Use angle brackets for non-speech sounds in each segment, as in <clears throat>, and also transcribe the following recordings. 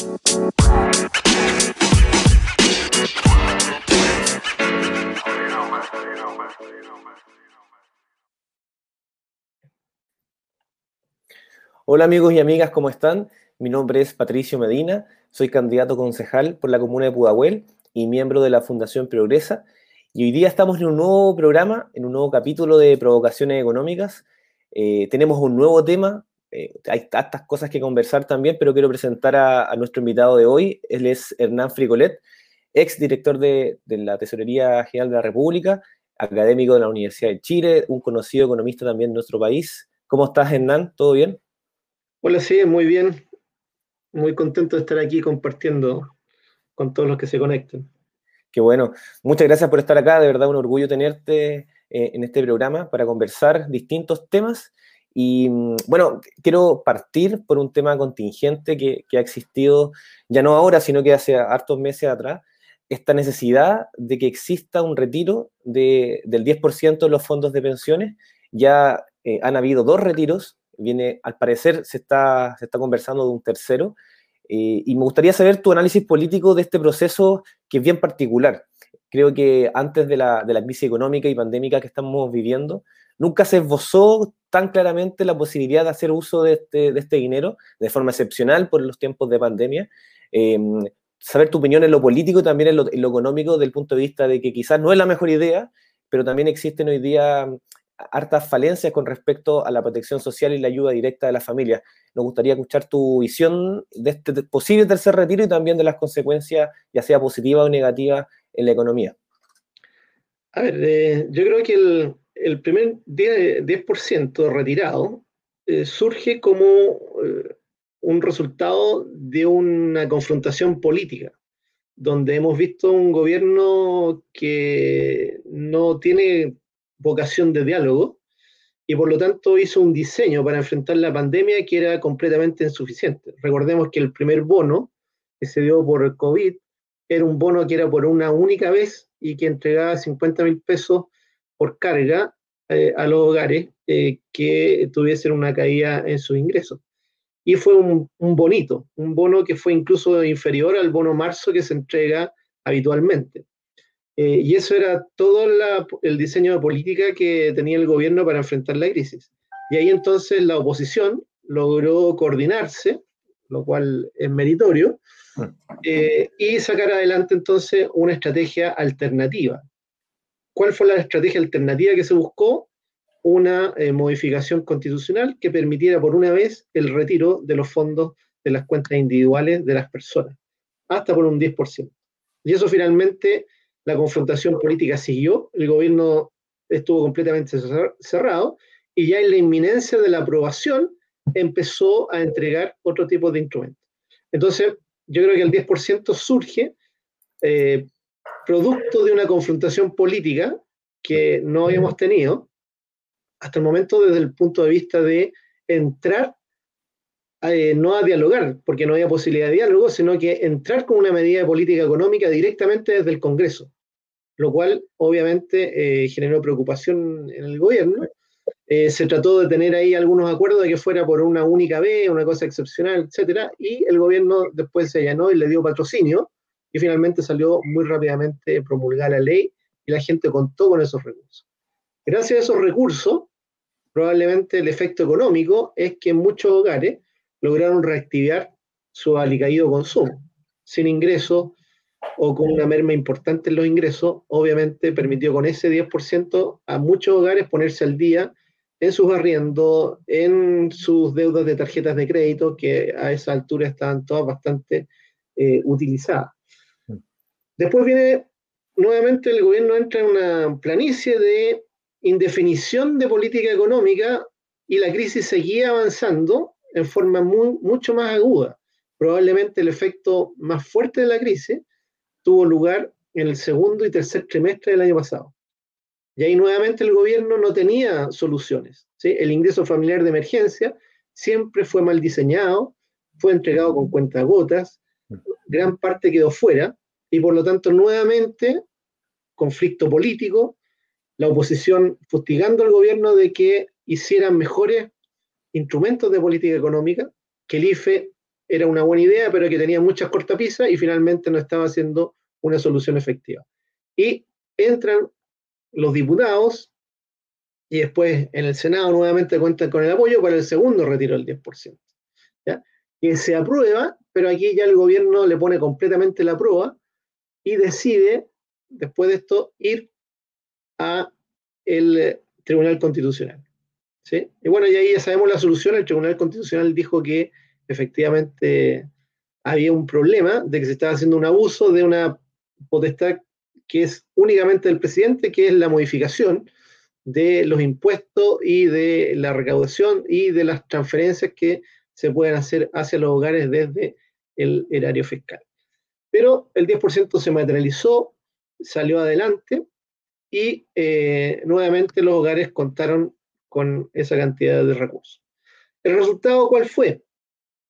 Hola amigos y amigas, ¿cómo están? Mi nombre es Patricio Medina, soy candidato concejal por la comuna de Pudahuel y miembro de la Fundación Progresa. Y hoy día estamos en un nuevo programa, en un nuevo capítulo de Provocaciones Económicas. Eh, tenemos un nuevo tema, eh, hay tantas cosas que conversar también, pero quiero presentar a, nuestro invitado de hoy. Él es Hernán Fricolet, ex director de, de la Tesorería General de la República, académico de la Universidad de Chile, un conocido economista también de nuestro país. ¿Cómo estás, Hernán? ¿Todo bien? Hola, sí, muy bien. Muy contento de estar aquí compartiendo con todos los que se conecten. Qué bueno. Muchas gracias por estar acá. De verdad, un orgullo tenerte eh, en este programa para conversar distintos temas. Y mm, bueno, quiero partir por un tema contingente que, ha existido ya no ahora, sino que hace hartos meses atrás, esta necesidad de que exista un retiro del 10% de los fondos de pensiones. Ya eh, han habido dos retiros viene, al parecer, se está, se está conversando de un tercero. Eh, y me gustaría saber tu análisis político de este proceso que es bien particular. Creo que antes de la, de la crisis económica y pandémica que estamos viviendo, nunca se esbozó tan claramente la posibilidad de hacer uso de este, de este dinero de forma excepcional por los tiempos de pandemia. Em, saber tu opinión en lo político y también en lo, en lo, económico, del punto de vista de que quizás no es la mejor idea, pero también existen hoy día hartas falencias con respecto a la protección social y la ayuda directa de las familias. Nos gustaría escuchar tu visión de este posible tercer retiro y también de las consecuencias, ya sea positivas o negativas, en la economía. A ver, eh, yo creo que el, primer 10%, retirado eh, surge como eh, un resultado de una confrontación política, donde hemos visto un gobierno que no tiene vocación de diálogo y por lo tanto hizo un diseño para enfrentar la pandemia que era completamente insuficiente. Recordemos que el primer bono que se dio por el COVID era un bono que era por una única vez y que entregaba 50 mil pesos por carga eh, a los hogares eh, que tuviesen una caída en sus ingresos. Y fue un, un bonito, un bono que fue incluso inferior al bono marzo que se entrega habitualmente. Eh, y eso era todo el diseño de política que tenía el gobierno para enfrentar la crisis. Y ahí entonces la oposición logró coordinarse, lo cual es meritorio, eh, y sacar adelante entonces una estrategia alternativa. ¿Cuál fue la estrategia alternativa que se buscó? Una eh, modificación constitucional que permitiera por una vez el retiro de los fondos de las cuentas individuales de las personas, hasta por un 10%. Y eso finalmente la confrontación política siguió, el gobierno estuvo completamente cerrado y ya en la inminencia de la aprobación empezó a entregar otro tipo de instrumentos. Entonces, yo creo que el 10% surge eh, producto de una confrontación política que no habíamos tenido hasta el momento desde el punto de vista de entrar eh, no a dialogar, porque no había posibilidad de diálogo, sino que entrar con una medida de política económica directamente desde el Congreso, lo cual obviamente eh, generó preocupación en el gobierno. Eh, se trató de tener ahí algunos acuerdos de que fuera por una única vez, una cosa excepcional, etcétera, y el gobierno después se allanó y le dio patrocinio, y finalmente salió muy rápidamente promulgar la ley y la gente contó con esos recursos. Gracias a esos recursos, probablemente el efecto económico es que muchos hogares lograron reactivar su alicaído consumo. Sin ingresos o con una merma importante en los ingresos, obviamente permitió con ese 10% a muchos hogares ponerse al día en sus arriendos, en sus deudas de tarjetas de crédito, que a esa altura estaban todas bastante eh, utilizadas. Después viene, nuevamente el gobierno entra en una planicie de indefinición de política económica y la crisis seguía avanzando en forma muy, mucho más aguda. Probablemente el efecto más fuerte de la crisis tuvo lugar en el segundo y tercer trimestre del año pasado. Y ahí nuevamente el gobierno no tenía soluciones. ¿sí? El ingreso familiar de emergencia siempre fue mal diseñado, fue entregado con cuentagotas, gran parte quedó fuera y por lo tanto nuevamente conflicto político, la oposición fustigando al gobierno de que hicieran mejores instrumentos de política económica, que el IFE era una buena idea, pero que tenía muchas cortapisas y finalmente no estaba haciendo una solución efectiva. Y entran los diputados y después en el Senado nuevamente cuentan con el apoyo para el segundo retiro del 10%. ¿ya? Que se aprueba, pero aquí ya el gobierno le pone completamente la prueba y decide, después de esto, ir a el Tribunal Constitucional. ¿sí? Y bueno, y ahí ya sabemos la solución. El Tribunal Constitucional dijo que efectivamente había un problema de que se estaba haciendo un abuso de una potestad que es únicamente del presidente, que es la modificación de los impuestos y de la recaudación y de las transferencias que se pueden hacer hacia los hogares desde el erario fiscal. Pero el 10% se materializó, salió adelante y eh, nuevamente los hogares contaron con esa cantidad de recursos. ¿El resultado cuál fue?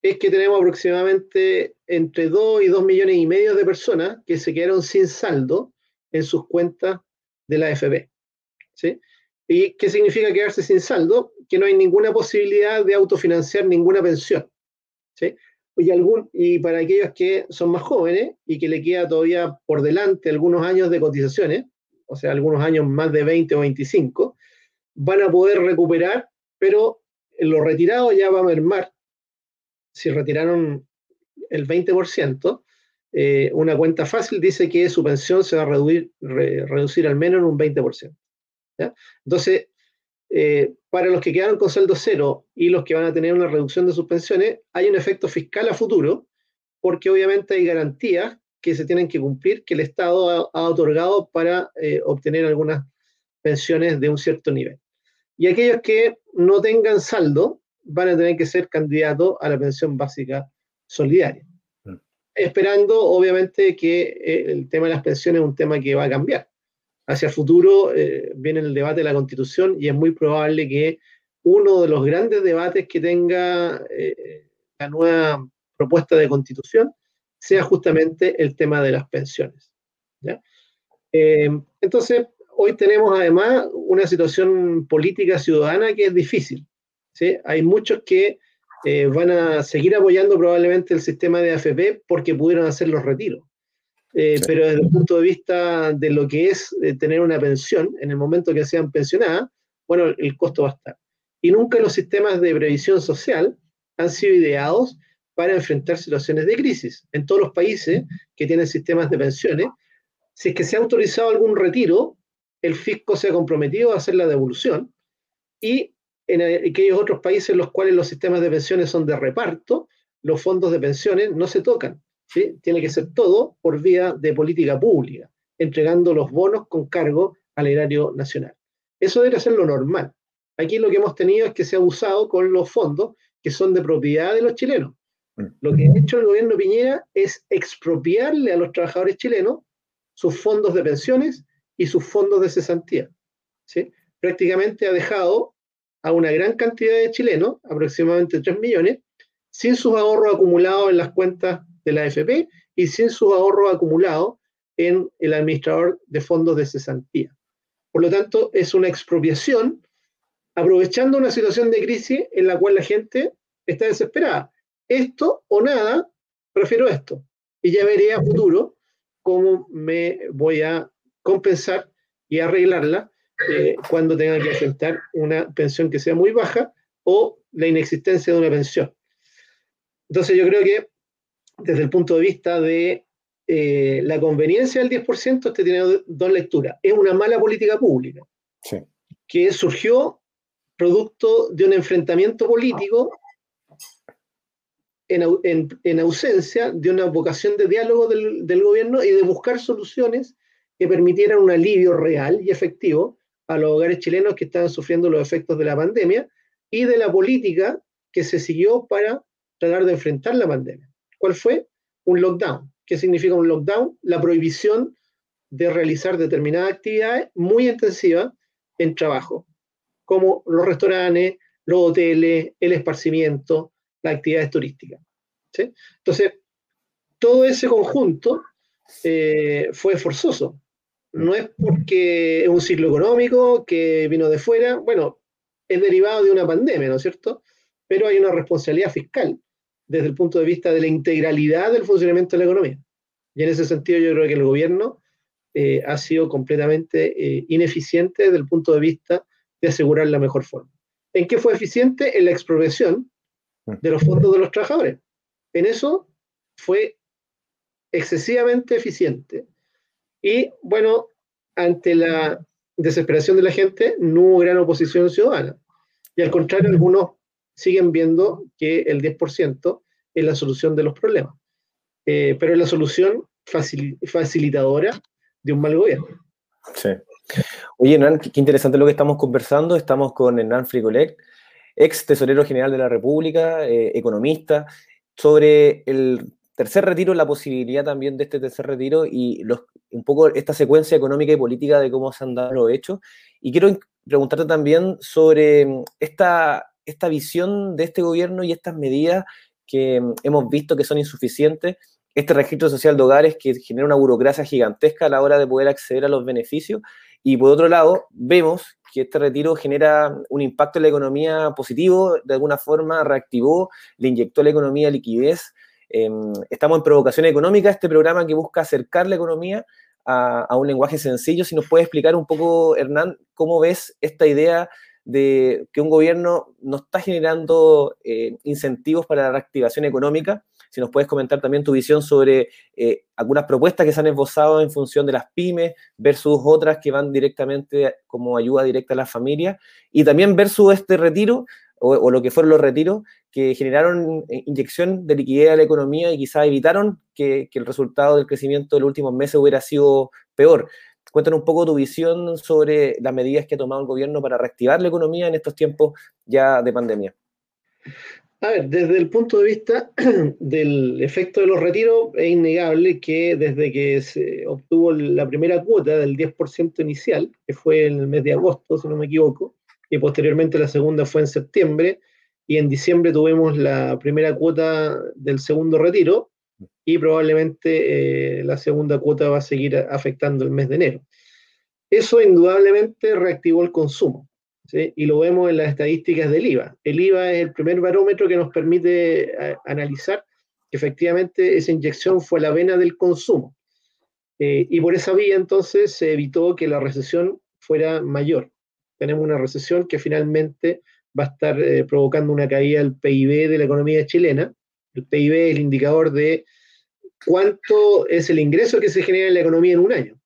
Es que tenemos aproximadamente entre 2 y 2 millones y medio de personas que se quedaron sin saldo en sus cuentas de la AFP. ¿sí? ¿Y qué significa quedarse sin saldo? Que no hay ninguna posibilidad de autofinanciar ninguna pensión. ¿sí? Y, algún, y para aquellos que son más jóvenes y que le queda todavía por delante algunos años de cotizaciones, o sea, algunos años más de 20 o 25, van a poder recuperar, pero lo retirado ya va a mermar. Si retiraron el 20%, eh, una cuenta fácil dice que su pensión se va a reducir, reducir al menos en un 20%. Entonces, eh, para los que quedaron con saldo cero y los que van a tener una reducción de sus pensiones, hay un efecto fiscal a futuro, porque obviamente hay garantías que se tienen que cumplir, que el Estado ha, otorgado para eh, obtener algunas pensiones de un cierto nivel. Y aquellos que no tengan saldo van a tener que ser candidatos a la pensión básica solidaria. Mm. Esperando, obviamente, que eh, el tema de las pensiones es un tema que va a cambiar hacia el futuro eh, viene el debate de la constitución y es muy probable que uno de los grandes debates que tenga eh, la nueva propuesta de constitución sea justamente el tema de las pensiones. Eh, entonces, hoy tenemos además una situación política ciudadana que es difícil. Hay muchos que van a seguir apoyando probablemente el sistema de AFP porque pudieron hacer los retiros. Eh, pero desde el punto de vista de lo que es eh, tener una pensión, en el momento que sean pensionadas, bueno, el costo va a estar. Y nunca los sistemas de previsión social han sido ideados para enfrentar situaciones de crisis. En todos los países que tienen sistemas de pensiones, si es que se ha autorizado algún retiro, el fisco se ha comprometido a hacer la devolución y en aquellos otros países en los cuales los sistemas de pensiones son de reparto, los fondos de pensiones no se tocan tiene que ser todo por vía de política pública, entregando los bonos con cargo al erario nacional. Eso debe ser lo normal. Aquí lo que hemos tenido es que se ha usado con los fondos que son de propiedad de los chilenos. Mm. Lo que ha hecho el gobierno Piñera es expropiarle a los trabajadores chilenos sus fondos de pensiones y sus fondos de cesantía. ¿sí? Prácticamente ha dejado a una gran cantidad de chilenos, aproximadamente 3 millones, sin sus ahorros acumulados en las cuentas de la AFP y sin sus ahorros acumulados en el administrador de fondos de cesantía. Por lo tanto, es una expropiación aprovechando una situación de crisis en la cual la gente está desesperada. Esto o nada, prefiero esto. Y ya veré a futuro cómo me voy a compensar y arreglarla eh, cuando tenga que enfrentar una pensión que sea muy baja o la inexistencia de una pensión. Entonces yo creo que desde el punto de vista de eh, la conveniencia del 10%, este tiene dos lecturas. Es una mala política pública que surgió producto de un enfrentamiento político en, ausencia de una vocación de diálogo del, del, gobierno y de buscar soluciones que permitieran un alivio real y efectivo a los hogares chilenos que estaban sufriendo los efectos de la pandemia y de la política que se siguió para tratar de enfrentar la pandemia. ¿Cuál fue? Un lockdown. ¿Qué significa un lockdown? La prohibición de realizar determinadas actividades muy intensivas en trabajo, como los restaurantes, los hoteles, el esparcimiento, las actividades turísticas. Entonces, todo ese conjunto eh, fue forzoso. No es porque es un ciclo económico que vino de fuera, bueno, es derivado de una pandemia, ¿no es cierto? Pero hay una responsabilidad fiscal desde el punto de vista de la integralidad del funcionamiento de la economía. Y en ese sentido yo creo que el gobierno eh, ha sido completamente eh, ineficiente desde el punto de vista de asegurar la mejor forma. ¿En qué fue eficiente? En la expropiación de los fondos de los trabajadores. En eso fue excesivamente eficiente. Y bueno, ante la desesperación de la gente, no hubo gran oposición ciudadana. Y al contrario, algunos siguen viendo que el 10% es la solución de los problemas. Eh, pero es la solución facilitadora de un mal gobierno. Sí. Oye, Hernán, qué interesante lo que estamos conversando. Estamos con Hernán Frigolet, ex tesorero general de la República, eh, economista, sobre el tercer retiro, la posibilidad también de este tercer retiro y un poco esta secuencia económica y política de cómo se han dado los hechos. Y quiero preguntarte también sobre mm, esta, esta visión de este gobierno y estas medidas que mm, hemos visto que son insuficientes este registro social de hogares que genera una burocracia gigantesca a la hora de poder acceder a los beneficios. Y por otro lado, vemos que este retiro genera un impacto en la economía positivo, de alguna forma reactivó, le inyectó a la economía liquidez. Em, estamos en Provocación Económica, este programa que busca acercar la economía a, un lenguaje sencillo. Si nos puede explicar un poco, Hernán, cómo ves esta idea de que un gobierno no está generando eh, incentivos para la reactivación económica, si nos puedes comentar también tu visión sobre eh, algunas propuestas que se han esbozado en función de las pymes versus otras que van directamente como ayuda directa a las familias y también versus este retiro o, lo que fueron los retiros que generaron eh, inyección de liquidez a la economía y quizás evitaron que el resultado del crecimiento de los últimos meses hubiera sido peor. Cuéntanos un poco tu visión sobre las medidas que ha tomado el gobierno para reactivar la economía en estos tiempos ya de pandemia. A ver, desde el punto de vista <clears throat> del efecto de los retiros, es innegable que desde que se obtuvo la primera cuota del 10% inicial, que fue en el mes de agosto, si no me equivoco, y posteriormente la segunda fue en septiembre, y en diciembre tuvimos la primera cuota del segundo retiro, y probablemente eh, la segunda cuota va a seguir afectando el mes de enero. Eso indudablemente reactivó el consumo y lo vemos en las estadísticas del IVA. El IVA es el primer barómetro que nos permite eh, analizar que efectivamente esa inyección fue la vena del consumo. Eh, y por esa vía entonces se evitó que la recesión fuera mayor. Tenemos una recesión que finalmente va a estar provocando una caída del PIB de la economía chilena. El PIB es el indicador de cuánto es el ingreso que se genera en la economía en un año.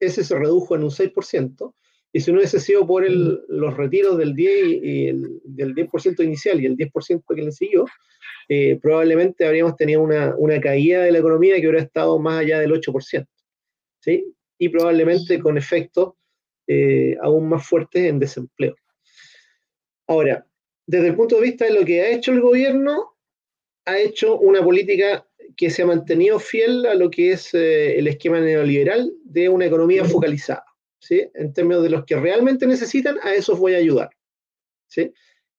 Ese se redujo en un 6%, y si no hubiese sido por el, los retiros del 10, y el, del 10% inicial y el 10% que le siguió, eh, probablemente habríamos tenido una, una, caída de la economía que hubiera estado más allá del 8%. ¿sí? Y probablemente con efectos eh, aún más fuertes en desempleo. Ahora, desde el punto de vista de lo que ha hecho el gobierno, ha hecho una política que se ha mantenido fiel a lo que es eh, el esquema neoliberal de una economía focalizada. En términos de los que realmente necesitan, a esos voy a ayudar, ¿sí?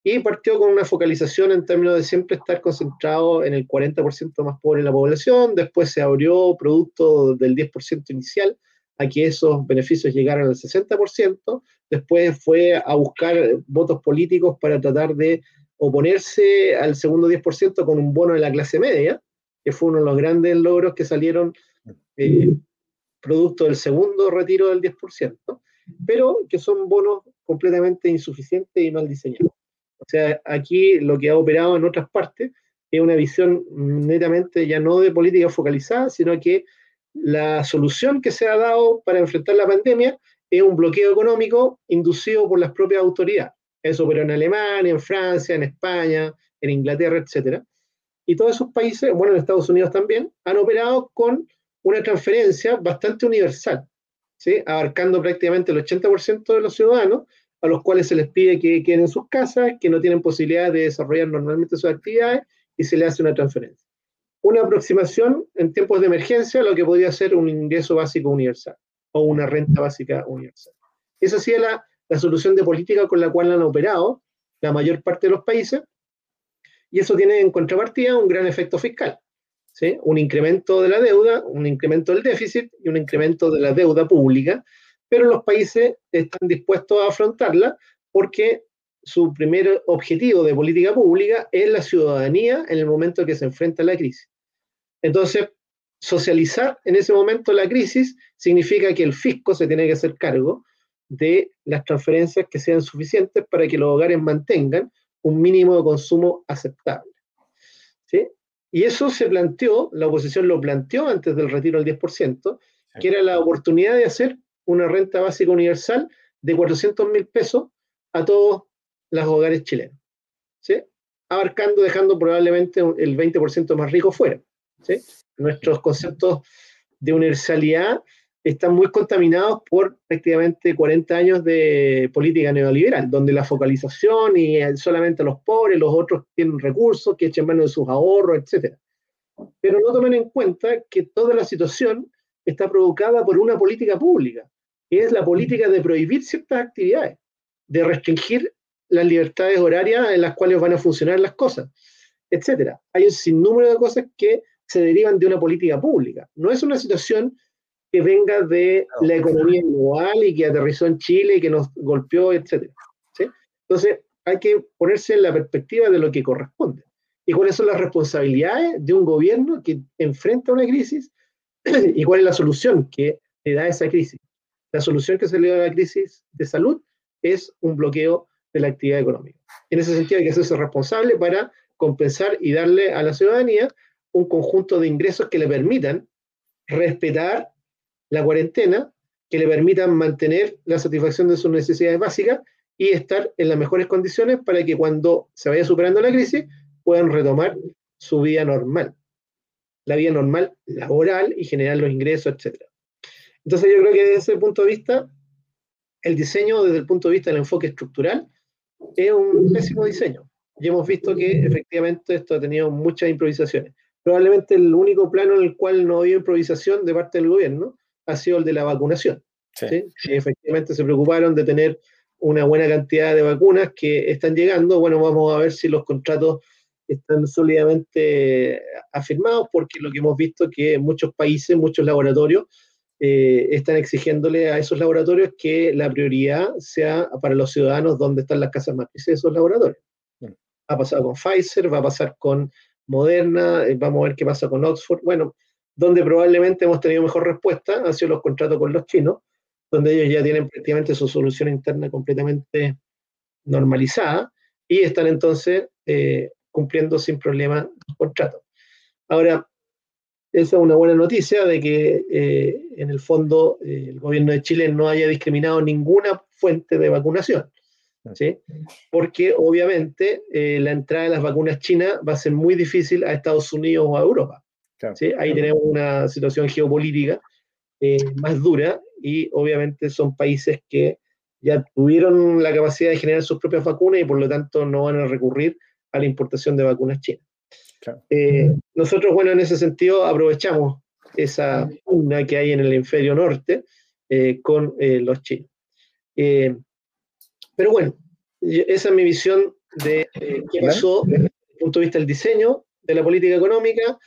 Y partió con una focalización en términos de siempre estar concentrado en el 40% más pobre de la población, después se abrió producto del 10% inicial a que esos beneficios llegaran al 60%, después fue a buscar votos políticos para tratar de oponerse al segundo 10% con un bono de la clase media, que fue uno de los grandes logros que salieron eh, producto del segundo retiro del 10%, pero que son bonos completamente insuficientes y mal diseñados. O sea, aquí lo que ha operado en otras partes es una visión netamente ya no de política focalizada, sino que la solución que se ha dado para enfrentar la pandemia es un bloqueo económico inducido por las propias autoridades. Eso operó en Alemania, en Francia, en España, en Inglaterra, etc. Y todos esos países, bueno, en Estados Unidos también, han operado con una transferencia bastante universal, ¿sí? abarcando prácticamente el 80% de los ciudadanos, a los cuales se les pide que queden en sus casas, que no tienen posibilidad de desarrollar normalmente sus actividades y se le hace una transferencia. Una aproximación en tiempos de emergencia a lo que podría ser un ingreso básico universal o una renta básica universal. Esa ha la, la solución de política con la cual han operado la mayor parte de los países y eso tiene en contrapartida un gran efecto fiscal un incremento de la deuda, un incremento del déficit y un incremento de la deuda pública, pero los países están dispuestos a afrontarla porque su primer objetivo de política pública es la ciudadanía en el momento que se enfrenta a la crisis. Entonces, socializar en ese momento la crisis significa que el fisco se tiene que hacer cargo de las transferencias que sean suficientes para que los hogares mantengan un mínimo de consumo aceptable. ¿sí? Y eso se planteó, la oposición lo planteó antes del retiro del 10%, que era la oportunidad de hacer una renta básica universal de 400 mil pesos a todos los hogares chilenos, ¿sí? abarcando, dejando probablemente el 20% más rico fuera. ¿sí? Nuestros conceptos de universalidad están muy contaminados por prácticamente 40 años de política neoliberal, donde la focalización y solamente los pobres, los otros tienen recursos, que echen mano de sus ahorros, etc. Pero no tomen en cuenta que toda la situación está provocada por una política pública, que es la política de prohibir ciertas actividades, de restringir las libertades horarias en las cuales van a funcionar las cosas, etc. Hay un sinnúmero de cosas que se derivan de una política pública. No es una situación que venga de la economía global y que aterrizó en Chile y que nos golpeó, etc. Entonces, hay que ponerse en la perspectiva de lo que corresponde. Y cuáles son las responsabilidades de un gobierno que enfrenta una crisis <clears throat> y cuál es la solución que le da esa crisis. La solución que se le da a la crisis de salud es un bloqueo de la actividad económica. En ese sentido hay que hacerse responsable para compensar y darle a la ciudadanía un conjunto de ingresos que le permitan respetar la cuarentena, que le permitan mantener la satisfacción de sus necesidades básicas y estar en las mejores condiciones para que cuando se vaya superando la crisis puedan retomar su vida normal, la vida normal laboral y generar los ingresos, etc. Entonces yo creo que desde ese punto de vista, el diseño desde el punto de vista del enfoque estructural es un pésimo diseño. Y hemos visto que efectivamente esto ha tenido muchas improvisaciones. Probablemente el único plano en el cual no había improvisación de parte del gobierno ha sido el de la vacunación. Sí. efectivamente se preocuparon de tener una buena cantidad de vacunas que están llegando. Bueno, vamos a ver si los contratos están sólidamente afirmados, porque lo que hemos visto es que muchos países, muchos laboratorios, eh, están exigiéndole a esos laboratorios que la prioridad sea para los ciudadanos donde están las casas matrices de esos laboratorios. Ha pasado con Pfizer, va a pasar con Moderna, eh, vamos a ver qué pasa con Oxford. Bueno, donde probablemente hemos tenido mejor respuesta han sido los contratos con los chinos, donde ellos ya tienen prácticamente su solución interna completamente normalizada y están entonces eh, cumpliendo sin problema los contratos. Ahora, esa es una buena noticia de que eh, en el fondo eh, el gobierno de Chile no haya discriminado ninguna fuente de vacunación. ¿sí? Porque obviamente la entrada de las vacunas chinas va a ser muy difícil a Estados Unidos o a Europa. Ahí tenemos una situación geopolítica eh, más dura y obviamente son países que ya tuvieron la capacidad de generar sus propias vacunas y por lo tanto no van a recurrir a la importación de vacunas chinas. Eh, nosotros, bueno, en ese sentido aprovechamos esa pugna que hay en el hemisferio norte eh, con los chinos. pero bueno, esa es mi visión de qué pasó desde el punto de vista del diseño de la política económica,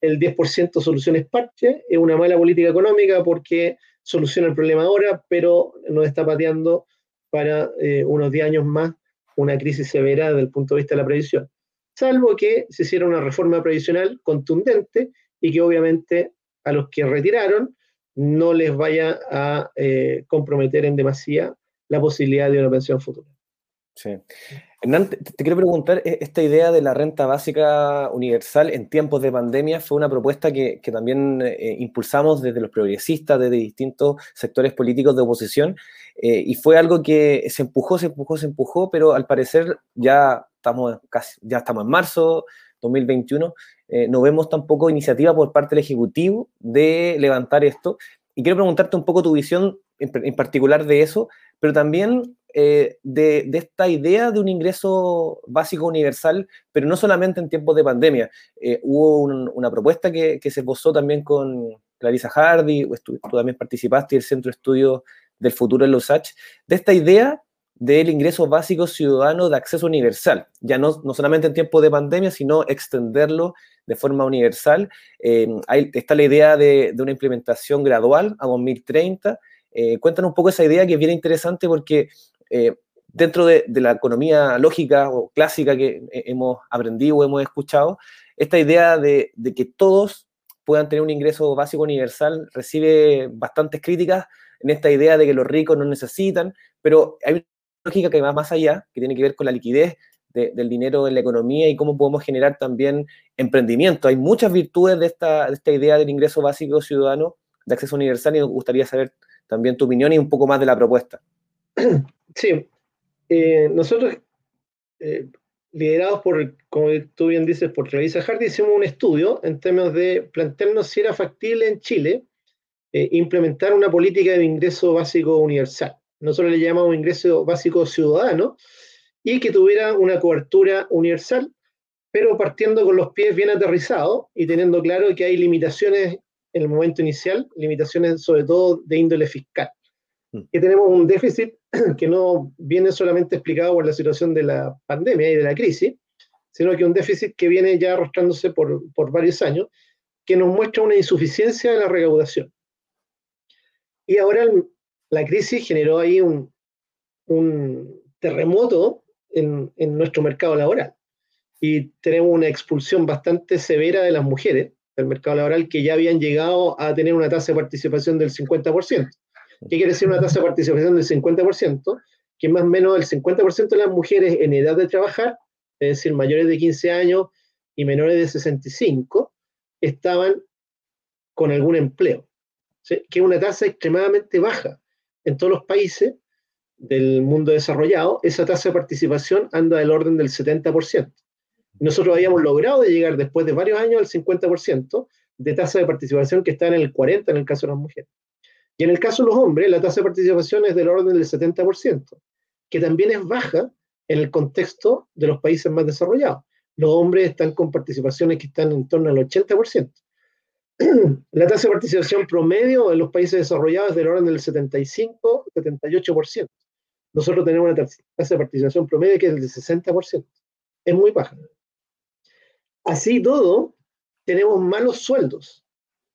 el 10% soluciones parche, es una mala política económica porque soluciona el problema ahora, pero nos está pateando para eh, unos 10 años más una crisis severa desde el punto de vista de la previsión. Salvo que se hiciera una reforma previsional contundente y que obviamente a los que retiraron no les vaya a eh, comprometer en demasía la posibilidad de una pensión futura. Sí. Hernán, te, quiero preguntar, e, esta idea de la renta básica universal en tiempos de pandemia fue una propuesta que, también eh, impulsamos desde los progresistas, desde distintos sectores políticos de oposición, eh, y fue algo que se empujó, se empujó, se empujó, pero al parecer ya estamos, casi, ya estamos en marzo 2021, eh, no vemos tampoco iniciativa por parte del Ejecutivo de levantar esto. Y quiero preguntarte un poco tu visión en particular de eso, pero también eh, de, esta idea de un ingreso básico universal, pero no solamente en tiempos de pandemia. Eh, hubo una propuesta que, se posó también con Clarisa Hardy, tú, también participaste el Centro de Estudios del Futuro en los H, de esta idea del ingreso básico ciudadano de acceso universal, ya no, no solamente en tiempos de pandemia, sino extenderlo de forma universal. Eh, está la idea de, de, una implementación gradual a 2030. cuéntanos un poco esa idea que es bien interesante porque eh, dentro de, la economía lógica o clásica que hemos aprendido o hemos escuchado, esta idea de, que todos puedan tener un ingreso básico universal recibe bastantes críticas en esta idea de que los ricos no necesitan, pero hay una lógica que va más allá, que tiene que ver con la liquidez del dinero en la economía y cómo podemos generar también emprendimiento. Hay muchas virtudes de esta, de esta idea del ingreso básico ciudadano de acceso universal y nos gustaría saber también tu opinión y un poco más de la propuesta. <clears throat> Sí, eh, nosotros, eh, liderados por, como tú bien dices, por Revisa Hardy, hicimos un estudio en términos de plantearnos si era factible en Chile eh, implementar una política de ingreso básico universal. Nosotros le llamamos ingreso básico ciudadano y que tuviera una cobertura universal, pero partiendo con los pies bien aterrizados y teniendo claro que hay limitaciones en el momento inicial, limitaciones sobre todo de índole fiscal. Mm. Que tenemos un déficit <clears throat> que no viene solamente explicado por la situación de la pandemia y de la crisis, sino que un déficit que viene ya arrastrándose por, por varios años, que nos muestra una insuficiencia de la recaudación. Y ahora la crisis generó ahí un, un terremoto en, en, nuestro mercado laboral. Y tenemos una expulsión bastante severa de las mujeres del mercado laboral que ya habían llegado a tener una tasa de participación del 50%. ¿Qué quiere decir una tasa de participación del 50%? Que más o menos el 50% de las mujeres en edad de trabajar, es decir, mayores de 15 años y menores de 65, estaban con algún empleo, que es una tasa extremadamente baja. En todos los países del mundo desarrollado, esa tasa de participación anda del orden del 70%. Nosotros habíamos logrado llegar después de varios años al 50% de tasa de participación que está en el 40% en el caso de las mujeres. Y en el caso de los hombres, la tasa de participación es del orden del 70%, que también es baja en el contexto de los países más desarrollados. Los hombres están con participaciones que están en torno al 80%. <clears throat> La tasa de participación promedio en los países desarrollados es del orden del 75-78%. Nosotros tenemos una tasa de participación promedio que es del 60%. Es muy baja. Así todo, tenemos malos sueldos.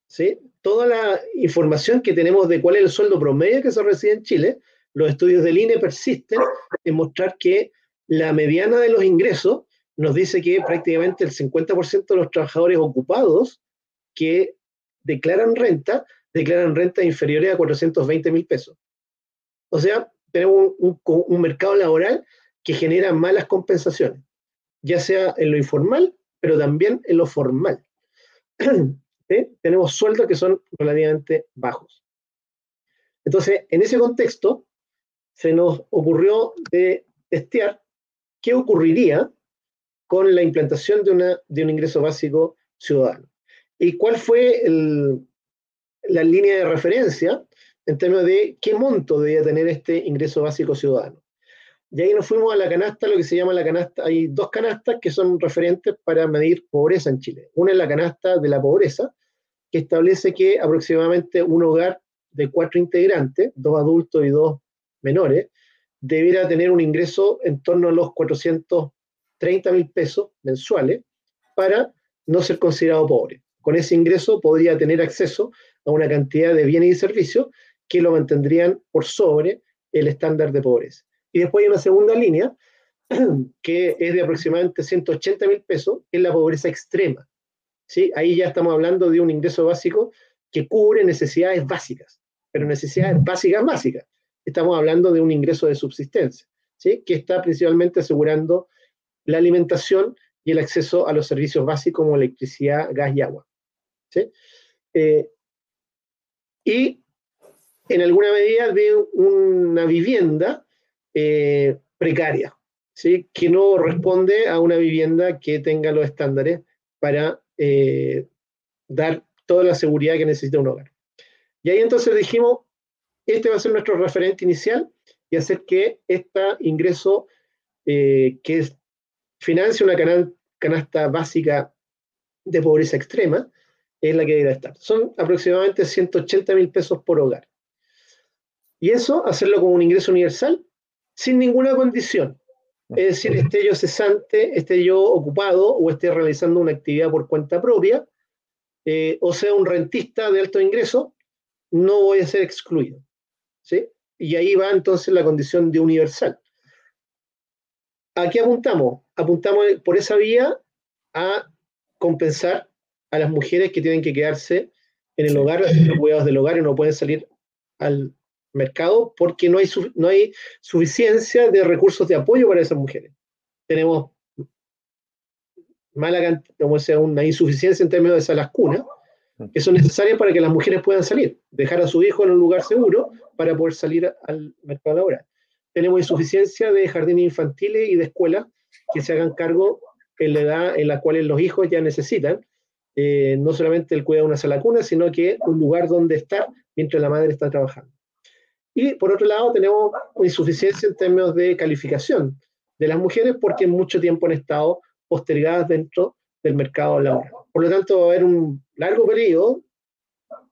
¿sí? Toda la información que tenemos de cuál es el sueldo promedio que se recibe en Chile, los estudios del INE persisten en mostrar que la mediana de los ingresos nos dice que prácticamente el 50% de los trabajadores ocupados que declaran renta, declaran renta inferiores a 420 mil pesos. O sea, tenemos un, un mercado laboral que genera malas compensaciones, ya sea en lo informal pero también en lo formal. <clears throat> Tenemos sueldos que son relativamente bajos. Entonces, en ese contexto, se nos ocurrió de testear qué ocurriría con la implantación de, una, de un ingreso básico ciudadano. ¿Y cuál fue la línea de referencia en términos de qué monto debía tener este ingreso básico ciudadano? Y ahí nos fuimos a la canasta, lo que se llama la canasta. Hay dos canastas que son referentes para medir pobreza en Chile. Una es la canasta de la pobreza, que establece que aproximadamente un hogar de cuatro integrantes, dos adultos y dos menores, debiera tener un ingreso en torno a los 430 mil pesos mensuales para no ser considerado pobre. Con ese ingreso podría tener acceso a una cantidad de bienes y servicios que lo mantendrían por sobre el estándar de pobreza. Y después hay una segunda línea, <clears throat> que es de aproximadamente 180 mil pesos, que es la pobreza extrema. ¿Sí? Ahí ya estamos hablando de un ingreso básico que cubre necesidades básicas, pero necesidades básicas básicas. Estamos hablando de un ingreso de subsistencia, ¿sí? que está principalmente asegurando la alimentación y el acceso a los servicios básicos como electricidad, gas y agua. ¿sí? Eh, y en alguna medida de una vivienda eh, precaria, ¿sí? que no responde a una vivienda que tenga los estándares para eh, dar toda la seguridad que necesita un hogar. Y ahí entonces dijimos, este va a ser nuestro referente inicial y hacer que este ingreso eh, que financia una canasta básica de pobreza extrema es la que debe estar. Son aproximadamente 180 mil pesos por hogar. Y eso, hacerlo como un ingreso universal, sin ninguna condición. Es decir, esté yo cesante, esté yo ocupado o esté realizando una actividad por cuenta propia, eh, o sea, un rentista de alto ingreso, no voy a ser excluido. ¿sí? Y ahí va entonces la condición de universal. ¿a qué apuntamos? Apuntamos por esa vía a compensar a las mujeres que tienen que quedarse en el hogar haciendo cuidados del hogar y no pueden salir al mercado porque no hay, no hay suficiencia de recursos de apoyo para esas mujeres. Tenemos mala como sea, una insuficiencia en términos de salas cunas, que son necesarias para que las mujeres puedan salir, dejar a su hijo en un lugar seguro para poder salir al mercado laboral. Tenemos insuficiencia de jardines infantiles y de escuelas que se hagan cargo en la edad en la cual los hijos ya necesitan, eh, no solamente el cuidado de una sala cuna, sino que un lugar donde estar mientras la madre está trabajando. Y por otro lado, tenemos insuficiencia en términos de calificación de las mujeres porque mucho tiempo han estado postergadas dentro del mercado laboral. Por lo tanto, va a haber un largo periodo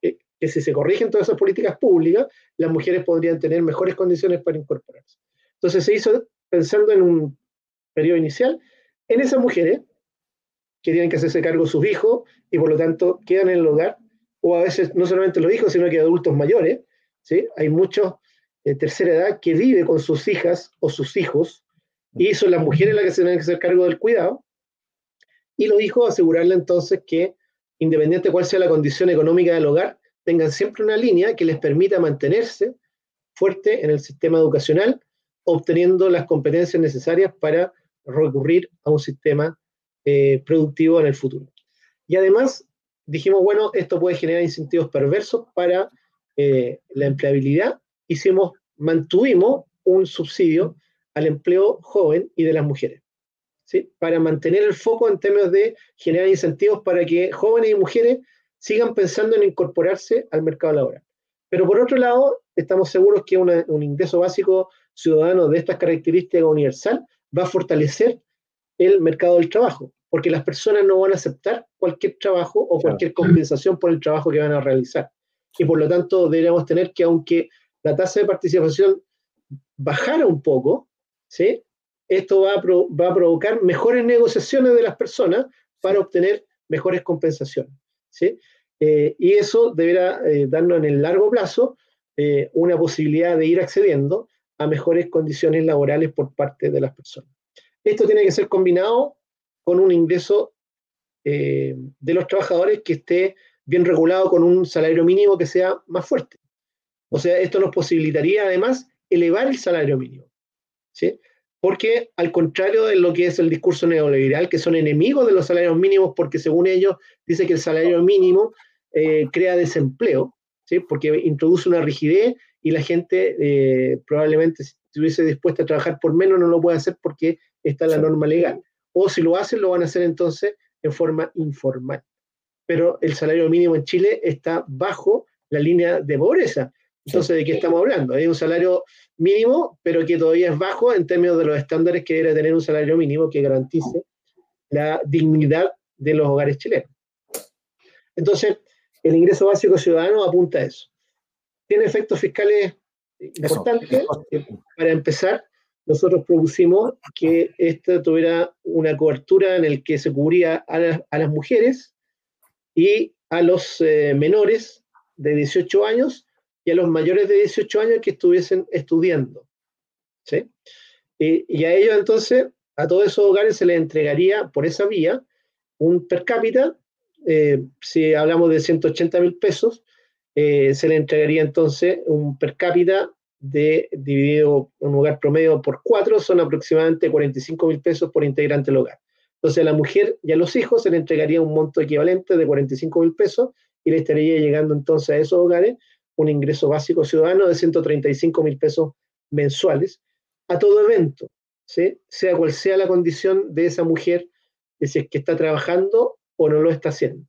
que, que si se corrigen todas esas políticas públicas, las mujeres podrían tener mejores condiciones para incorporarse. Entonces se hizo pensando en un periodo inicial en esas mujeres que tienen que hacerse cargo sus hijos y por lo tanto quedan en el hogar, o a veces no solamente los hijos, sino que adultos mayores. ¿Sí? Hay muchos de tercera edad que vive con sus hijas o sus hijos y son las mujeres las que se tienen que hacer cargo del cuidado. Y los hijos asegurarle entonces que, independiente de cuál sea la condición económica del hogar, tengan siempre una línea que les permita mantenerse fuerte en el sistema educacional, obteniendo las competencias necesarias para recurrir a un sistema eh, productivo en el futuro. Y además, dijimos, bueno, esto puede generar incentivos perversos para eh, la empleabilidad. Hicimos, mantuvimos un subsidio al empleo joven y de las mujeres, ¿sí? para mantener el foco en términos de generar incentivos para que jóvenes y mujeres sigan pensando en incorporarse al mercado laboral. Pero por otro lado, estamos seguros que un ingreso básico ciudadano de estas características universal va a fortalecer el mercado del trabajo, porque las personas no van a aceptar cualquier trabajo o cualquier compensación por el trabajo que van a realizar. Y por lo tanto deberíamos tener que, aunque la tasa de participación bajara un poco, ¿sí? esto va a, va a provocar mejores negociaciones de las personas para obtener mejores compensaciones. ¿sí? Eh, y eso deberá eh, darnos en el largo plazo eh, una posibilidad de ir accediendo a mejores condiciones laborales por parte de las personas. Esto tiene que ser combinado con un ingreso eh, de los trabajadores que esté bien regulado con un salario mínimo que sea más fuerte. O sea, esto nos posibilitaría además elevar el salario mínimo. ¿sí? Porque al contrario de lo que es el discurso neoliberal, que son enemigos de los salarios mínimos porque según ellos dice que el salario mínimo eh, crea desempleo, ¿sí? porque introduce una rigidez y la gente eh, probablemente si estuviese dispuesta a trabajar por menos no lo puede hacer porque está la norma legal. O si lo hacen, lo van a hacer entonces en forma informal. Pero el salario mínimo en Chile está bajo la línea de pobreza. Entonces, ¿de qué estamos hablando? Hay un salario mínimo, pero que todavía es bajo en términos de los estándares que debe tener un salario mínimo que garantice la dignidad de los hogares chilenos. Entonces, el ingreso básico ciudadano apunta a eso. Tiene efectos fiscales importantes. Para empezar, nosotros propusimos que esto tuviera una cobertura en el que se cubría a, las mujeres y a los eh, menores de 18 años y a los mayores de 18 años que estuviesen estudiando. ¿sí? Y, a ellos entonces, a todos esos hogares se les entregaría por esa vía un per cápita, eh, si hablamos de 180 mil pesos, eh, se le entregaría entonces un per cápita de dividido un hogar promedio por cuatro, son aproximadamente 45 mil pesos por integrante del hogar. Entonces a la mujer y a los hijos se le entregaría un monto equivalente de 45 mil pesos y le estaría llegando entonces a esos hogares un ingreso básico ciudadano de 135 mil pesos mensuales a todo evento, sea cual sea la condición de esa mujer, de si es que está trabajando o no lo está haciendo.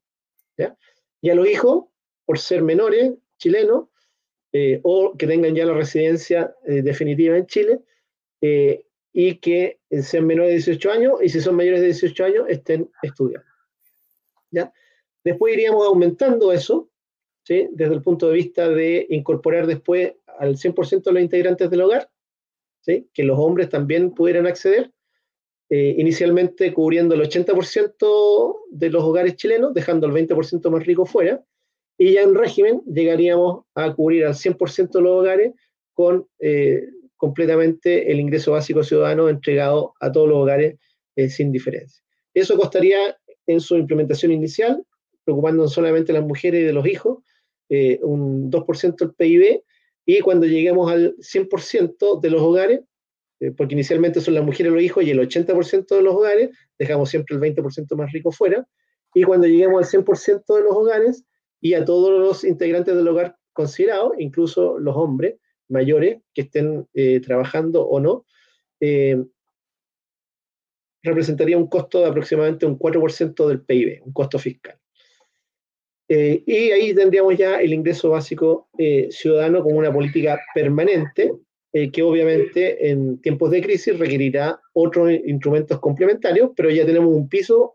Y a los hijos, por ser menores chilenos, eh, o que tengan ya la residencia eh, definitiva en Chile eh, y que sean menores de 18 años y si son mayores de 18 años estén estudiando. ¿ya? Después iríamos aumentando eso, ¿sí? desde el punto de vista de incorporar después al 100% de los integrantes del hogar, ¿sí? que los hombres también pudieran acceder, inicialmente cubriendo el 80% de los hogares chilenos, dejando el 20% más rico fuera, y ya en régimen llegaríamos a cubrir al 100% de los hogares con, eh, completamente el ingreso básico ciudadano entregado a todos los hogares eh, sin diferencia. Eso costaría en su implementación inicial, preocupando solamente de las mujeres y de los hijos, eh, un 2% del PIB, y cuando lleguemos al 100% de los hogares, eh, porque inicialmente son las mujeres y los hijos y el 80% de los hogares, dejamos siempre el 20% más rico fuera, y cuando lleguemos al 100% de los hogares y a todos los integrantes del hogar considerados, incluso los hombres mayores que estén eh, trabajando o no, eh, representaría un costo de aproximadamente un 4% del PIB, un costo fiscal. y ahí tendríamos ya el ingreso básico ciudadano como una política permanente eh, que obviamente en tiempos de crisis requerirá otros instrumentos complementarios, pero ya tenemos un piso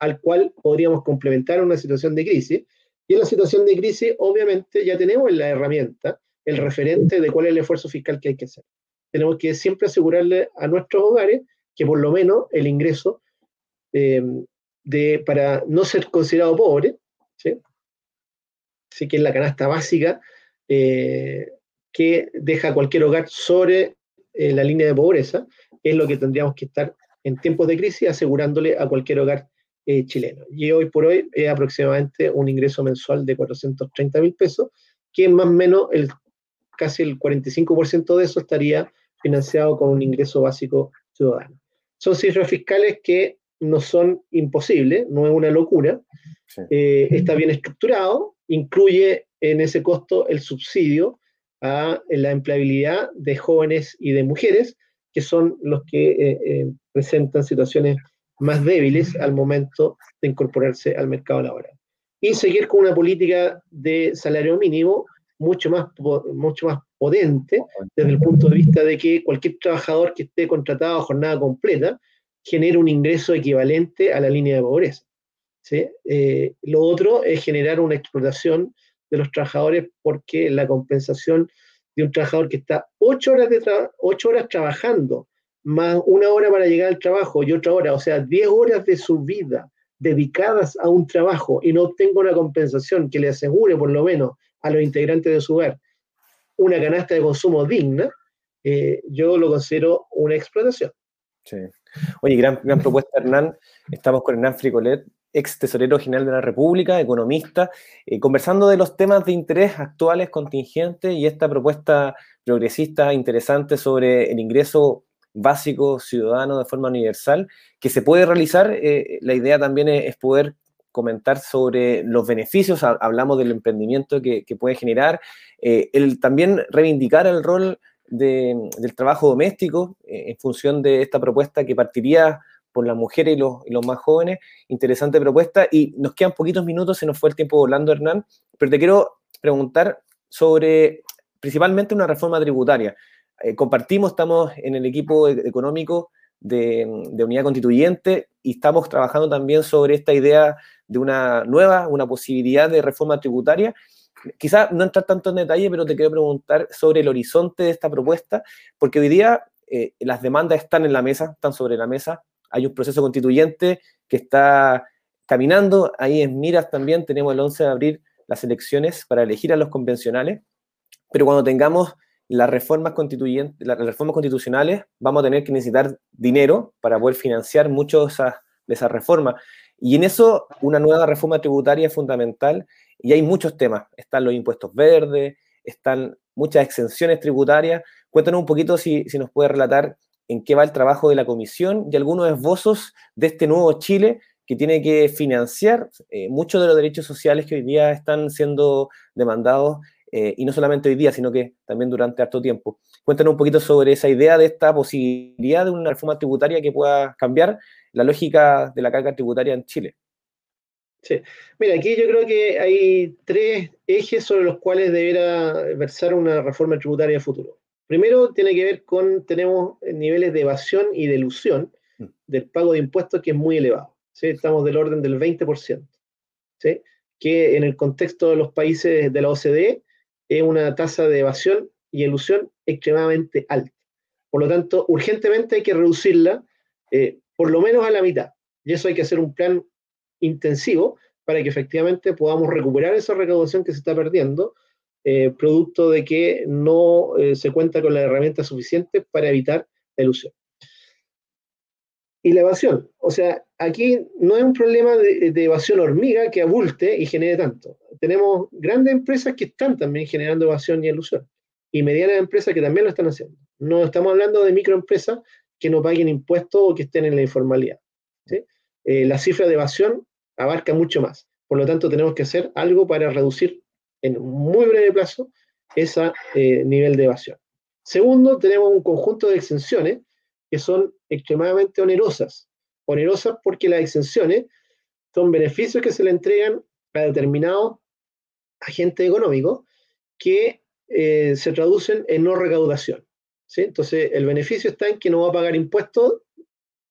al cual podríamos complementar una situación de crisis. Y en la situación de crisis, obviamente, ya tenemos la herramienta, el referente de cuál es el esfuerzo fiscal que hay que hacer. Tenemos que siempre asegurarle a nuestros hogares que por lo menos el ingreso eh, de, para no ser considerado pobre, ¿sí? Así que es la canasta básica, eh, que deja cualquier hogar sobre eh, la línea de pobreza, es lo que tendríamos que estar en tiempos de crisis asegurándole a cualquier hogar chileno. Y hoy por hoy es aproximadamente un ingreso mensual de 430 mil pesos, que más o menos el, casi el 45% de eso estaría financiado con un ingreso básico ciudadano. Son cifras fiscales que no son imposibles, no es una locura, eh, está bien estructurado, incluye en ese costo el subsidio a la empleabilidad de jóvenes y de mujeres, que son los que eh, eh, presentan situaciones más débiles al momento de incorporarse al mercado laboral. Y seguir con una política de salario mínimo mucho más, mucho más potente desde el punto de vista de que cualquier trabajador que esté contratado a jornada completa genere un ingreso equivalente a la línea de pobreza. Eh, lo otro es generar una explotación de los trabajadores porque la compensación de un trabajador que está ocho horas, de ocho horas trabajando, más una hora para llegar al trabajo y otra hora, o sea, diez horas de su vida dedicadas a un trabajo y no obtenga una compensación que le asegure por lo menos a los integrantes de su hogar una canasta de consumo digna, eh, yo lo considero una explotación. Sí. Oye, gran, gran propuesta, Hernán. Estamos con Hernán Fricolet, ex tesorero general de la República, economista, eh, conversando de los temas de interés actuales, contingentes, y esta propuesta progresista interesante sobre el ingreso básico ciudadano de forma universal, que se puede realizar. Eh, la idea también es, poder comentar sobre los beneficios, hablamos del emprendimiento que, puede generar, eh, el también reivindicar el rol del trabajo doméstico en función de esta propuesta que partiría por las mujeres y los, los, más jóvenes. Interesante propuesta. Y nos quedan poquitos minutos, se nos fue el tiempo volando, Hernán, pero te quiero preguntar sobre principalmente una reforma tributaria. Eh, compartimos, estamos en el equipo e-, económico de, de, unidad constituyente y estamos trabajando también sobre esta idea de una nueva, una posibilidad de reforma tributaria. Quizás no entrar tanto en detalle, pero te quiero preguntar sobre el horizonte de esta propuesta, porque hoy día eh, las demandas están en la mesa, están sobre la mesa, hay un proceso constituyente que está caminando. Ahí en Miras también tenemos el 11 de abril las elecciones para elegir a los convencionales. Pero cuando tengamos las reformas, constituyentes, las reformas constitucionales, vamos a tener que necesitar dinero para poder financiar muchas de esas reformas. Y en eso una nueva reforma tributaria es fundamental y hay muchos temas. Están los impuestos verdes, están muchas exenciones tributarias. Cuéntanos un poquito si, si nos puede relatar en qué va el trabajo de la comisión y algunos esbozos de este nuevo Chile que tiene que financiar eh, muchos de los derechos sociales que hoy día están siendo demandados, eh, y no solamente hoy día, sino que también durante harto tiempo. Cuéntanos un poquito sobre esa idea de esta posibilidad de una reforma tributaria que pueda cambiar la lógica de la carga tributaria en Chile. Sí, mira, aquí yo creo que hay tres ejes sobre los cuales deberá versar una reforma tributaria futuro. Primero tiene que ver con, tenemos niveles de evasión y de ilusión mm. del pago de impuestos que es muy elevado. Estamos del orden del 20%, ¿sí? que en el contexto de los países de la OCDE es una tasa de evasión y ilusión extremadamente alta. Por lo tanto, urgentemente hay que reducirla eh, por lo menos a la mitad. Y eso hay que hacer un plan intensivo para que efectivamente podamos recuperar esa recaudación que se está perdiendo eh, producto de que no eh, se cuenta con las herramientas suficientes para evitar la ilusión. Y la evasión, o sea, aquí no es un problema de, evasión hormiga que abulte y genere tanto. Tenemos grandes empresas que están también generando evasión y ilusión, y medianas empresas que también lo están haciendo. No estamos hablando de microempresas que no paguen impuestos o que estén en la informalidad. Eh, la cifra de evasión abarca mucho más. Por lo tanto, tenemos que hacer algo para reducir en muy breve plazo ese eh, nivel de evasión. Segundo, tenemos un conjunto de exenciones que son extremadamente onerosas. Onerosas porque las exenciones son beneficios que se le entregan a determinados agentes económicos que eh, se traducen en no recaudación. Entonces, el beneficio está en que no va a pagar impuestos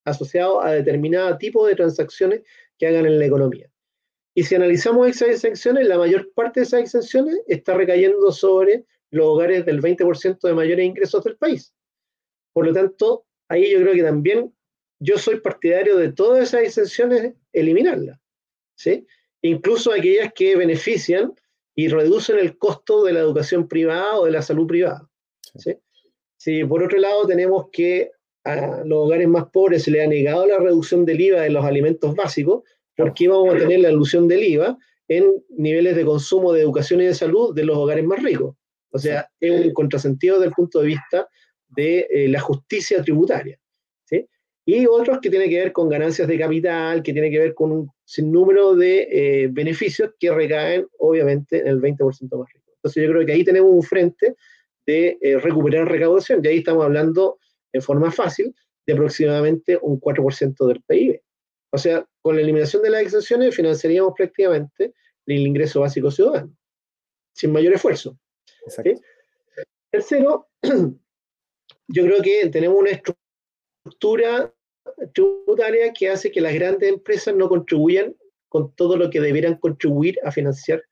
asociados a determinado tipo de transacciones que hagan en la economía. Y si analizamos esas exenciones, la mayor parte de esas exenciones está recayendo sobre los hogares del 20% de mayores ingresos del país. Por lo tanto, ahí yo creo que también yo soy partidario de todas esas exenciones, eliminarlas. ¿sí? Incluso aquellas que benefician y reducen el costo de la educación privada o de la salud privada. ¿sí? Si por otro lado tenemos que a los hogares más pobres se le ha negado la reducción del IVA de los alimentos básicos, ¿por qué vamos a tener la reducción del IVA en niveles de consumo de educación y de salud de los hogares más ricos? O sea, es un contrasentido desde el punto de vista de eh, la justicia tributaria. Y otros que tienen que ver con ganancias de capital, que tienen que ver con un sinnúmero de eh, beneficios que recaen, obviamente, en el 20% más rico. Entonces, yo creo que ahí tenemos un frente de eh, recuperar recaudación. Y ahí estamos hablando en forma fácil de aproximadamente un 4% del PIB. O sea, con la eliminación de las exenciones financiaríamos prácticamente el ingreso básico ciudadano, sin mayor esfuerzo. Tercero, <clears throat> yo creo que tenemos una estructura tributaria que hace que las grandes empresas no contribuyan con todo lo que debieran contribuir a financiar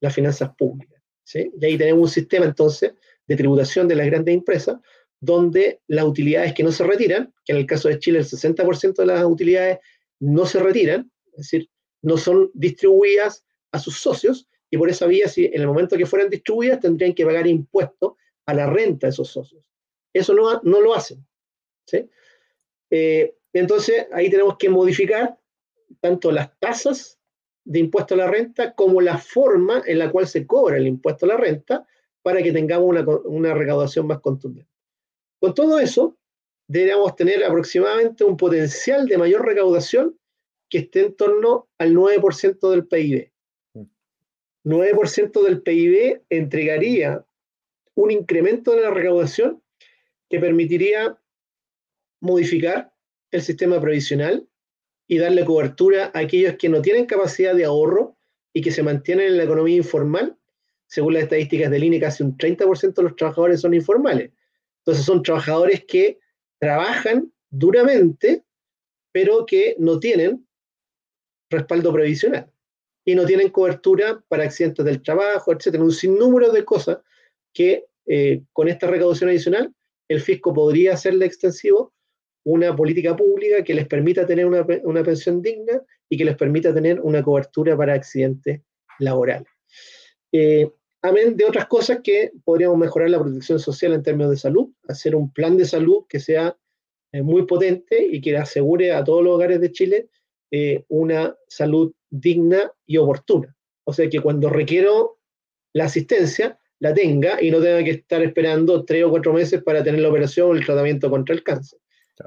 las finanzas públicas. Y ahí tenemos un sistema entonces de tributación de las grandes empresas, donde las utilidades que no se retiran, que en el caso de Chile el 60% de las utilidades no se retiran, es decir, no son distribuidas a sus socios, y por esa vía, si en el momento que fueran distribuidas, tendrían que pagar impuestos a la renta de esos socios. Eso no, no lo hacen. Eh, entonces, ahí tenemos que modificar tanto las tasas de impuesto a la renta como la forma en la cual se cobra el impuesto a la renta para que tengamos una, recaudación más contundente. Con todo eso, deberíamos tener aproximadamente un potencial de mayor recaudación que esté en torno al 9% del PIB. 9% mm. del PIB entregaría un incremento de la recaudación que permitiría modificar el sistema previsional y darle cobertura a aquellos que no tienen capacidad de ahorro y que se mantienen en la economía informal según las estadísticas del INE, casi un 30% de los trabajadores son informales. Entonces son trabajadores que trabajan duramente, pero que no tienen respaldo previsional y no tienen cobertura para accidentes del trabajo, etcétera. Un sinnúmero de cosas que eh, con esta recaudación adicional el fisco podría hacerle extensivo una política pública que les permita tener una, una pensión digna y que les permita tener una cobertura para accidentes laborales. Eh, amén de otras cosas que podríamos mejorar la protección social en términos de salud, hacer un plan de salud que sea eh, muy potente y que asegure a todos los hogares de Chile eh, una salud digna y oportuna. O sea, que cuando requiero la asistencia, la tenga y no tenga que estar esperando tres o cuatro meses para tener la operación o el tratamiento contra el cáncer,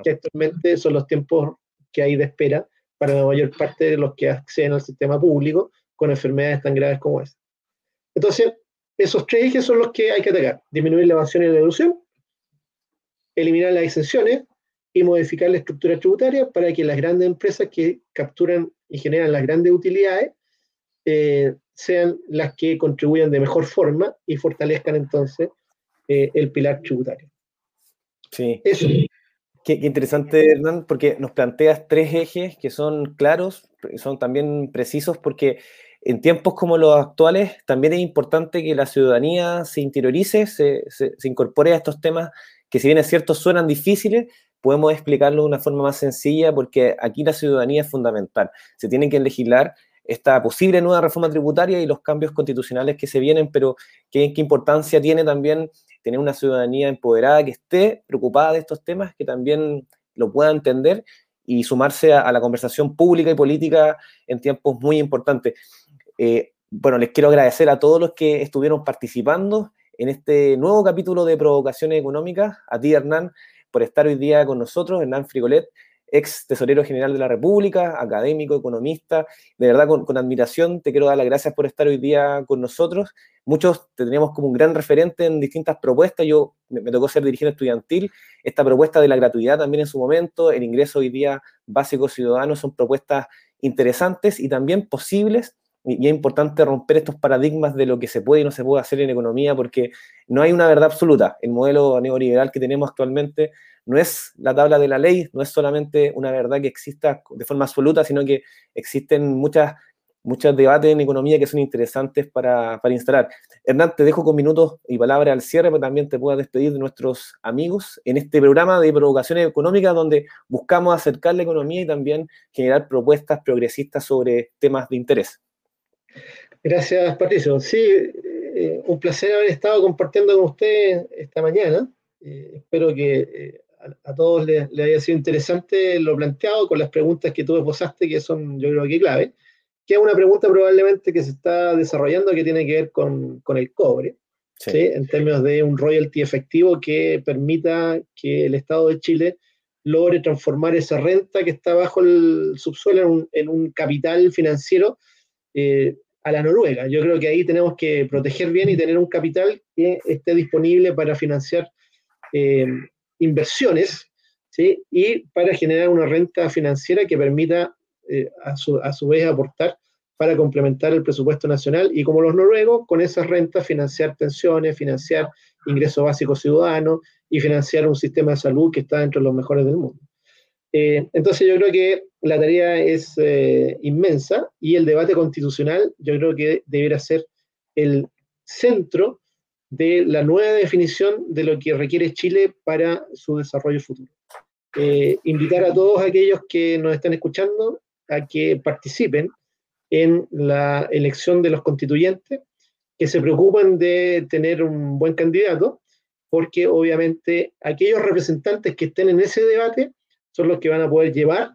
que actualmente son los tiempos que hay de espera para la mayor parte de los que acceden al sistema público con enfermedades tan graves como esta. Entonces, esos tres ejes son los que hay que atacar. Disminuir la evasión y la ilusión, eliminar las exenciones y modificar la estructura tributaria para que las grandes empresas que capturan y generan las grandes utilidades eh, sean las que contribuyan de mejor forma y fortalezcan entonces eh, el pilar tributario. Sí. Eso. Qué, interesante, Hernán, porque nos planteas tres ejes que son claros, son también precisos, porque en tiempos como los actuales, también es importante que la ciudadanía se interiorice, se, incorpore a estos temas que si bien es cierto suenan difíciles, podemos explicarlo de una forma más sencilla porque aquí la ciudadanía es fundamental. Se tiene que legislar esta posible nueva reforma tributaria y los cambios constitucionales que se vienen, pero qué, importancia tiene también tener una ciudadanía empoderada que esté preocupada de estos temas, que también lo pueda entender y sumarse a, la conversación pública y política en tiempos muy importantes. Eh, bueno, les quiero agradecer a todos los que estuvieron participando en este nuevo capítulo de Provocaciones Económicas, a ti Hernán, por estar hoy día con nosotros, Hernán Frigolet, ex tesorero general de la República, académico, economista. De verdad, con, admiración, te quiero dar las gracias por estar hoy día con nosotros. Muchos te teníamos como un gran referente en distintas propuestas. Yo me, tocó ser dirigente estudiantil. Esta propuesta de la gratuidad también en su momento, el ingreso hoy día básico ciudadano, son propuestas interesantes y también posibles y es importante romper estos paradigmas de lo que se puede y no se puede hacer en economía porque no hay una verdad absoluta. El modelo neoliberal que tenemos actualmente no es la tabla de la ley, no es solamente una verdad que exista de forma absoluta, sino que existen muchas, muchos debates en economía que son interesantes para, para instalar. Hernán, te dejo con minutos y palabras al cierre, pero también te puedo despedir de nuestros amigos en este programa de provocaciones económicas donde buscamos acercar la economía y también generar propuestas progresistas sobre temas de interés. Gracias, Patricio. Sí, eh, un placer haber estado compartiendo con usted esta mañana. Eh, espero que eh, a, todos les, haya sido interesante lo planteado con las preguntas que tú posaste, que son, yo creo que clave. Que es una pregunta probablemente que se está desarrollando que tiene que ver con, con el cobre, en términos de un royalty efectivo que permita que el Estado de Chile logre transformar esa renta que está bajo el subsuelo en un, en un capital financiero eh, a la Noruega. Yo creo que ahí tenemos que proteger bien y tener un capital que esté disponible para financiar eh, inversiones y para generar una renta financiera que permita eh, a, su, a, su, vez aportar para complementar el presupuesto nacional y como los noruegos, con esas rentas financiar pensiones, financiar ingresos básicos ciudadanos y financiar un sistema de salud que está entre los mejores del mundo. Eh, entonces yo creo que la tarea es eh, inmensa y el debate constitucional yo creo que debería ser el centro de la nueva definición de lo que requiere Chile para su desarrollo futuro. Eh, invitar a todos aquellos que nos están escuchando a que participen en la elección de los constituyentes, que se preocupen de tener un buen candidato, porque obviamente aquellos representantes que estén en ese debate son los que van a poder llevar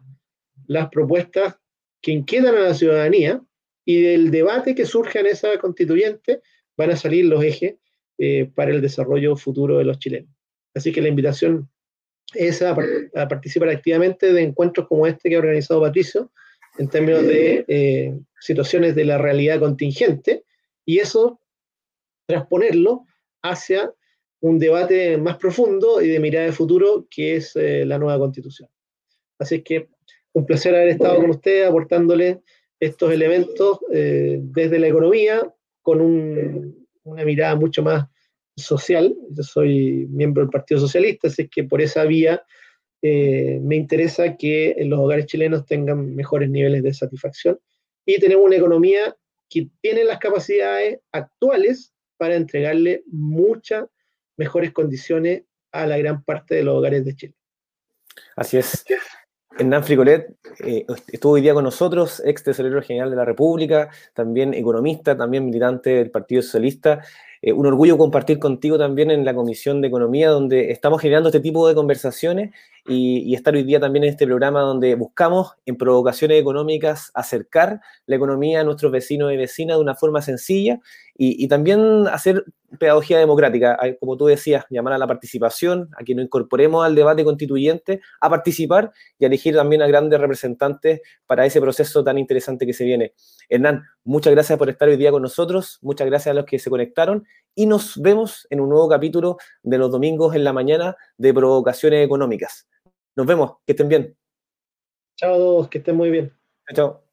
las propuestas que inquietan a la ciudadanía y del debate que surja en esa constituyente van a salir los ejes eh, para el desarrollo futuro de los chilenos. Así que la invitación es a, participar activamente de encuentros como este que ha organizado Patricio en términos de eh, situaciones de la realidad contingente y eso transponerlo hacia un debate más profundo y de mirada de futuro que es eh, la nueva constitución. Así que un placer haber estado con usted aportándole estos elementos eh, desde la economía con una mirada mucho más social. Yo soy miembro del Partido Socialista, así que por esa vía eh, me interesa que los hogares chilenos tengan mejores niveles de satisfacción y tenemos una economía que tiene las capacidades actuales para entregarle muchas mejores condiciones a la gran parte de los hogares de Chile. Así es. Hernán Fricolet eh, estuvo hoy día con nosotros, ex tesorero general de la República, también economista, también militante del Partido Socialista. Eh, un orgullo compartir contigo también en la Comisión de Economía, donde estamos generando este tipo de conversaciones y, estar hoy día también en este programa donde buscamos en provocaciones económicas acercar la economía a nuestros vecinos y vecinas de una forma sencilla y, también hacer pedagogía democrática, como tú decías, llamar a la participación, a que nos incorporemos al debate constituyente, a participar y a elegir también a grandes representantes para ese proceso tan interesante que se viene. Hernán, muchas gracias por estar hoy día con nosotros, muchas gracias a los que se conectaron y nos vemos en un nuevo capítulo de los domingos en la mañana de Provocaciones Económicas. Nos vemos, que estén bien. Chao a todos, que estén muy bien. Chao. chao.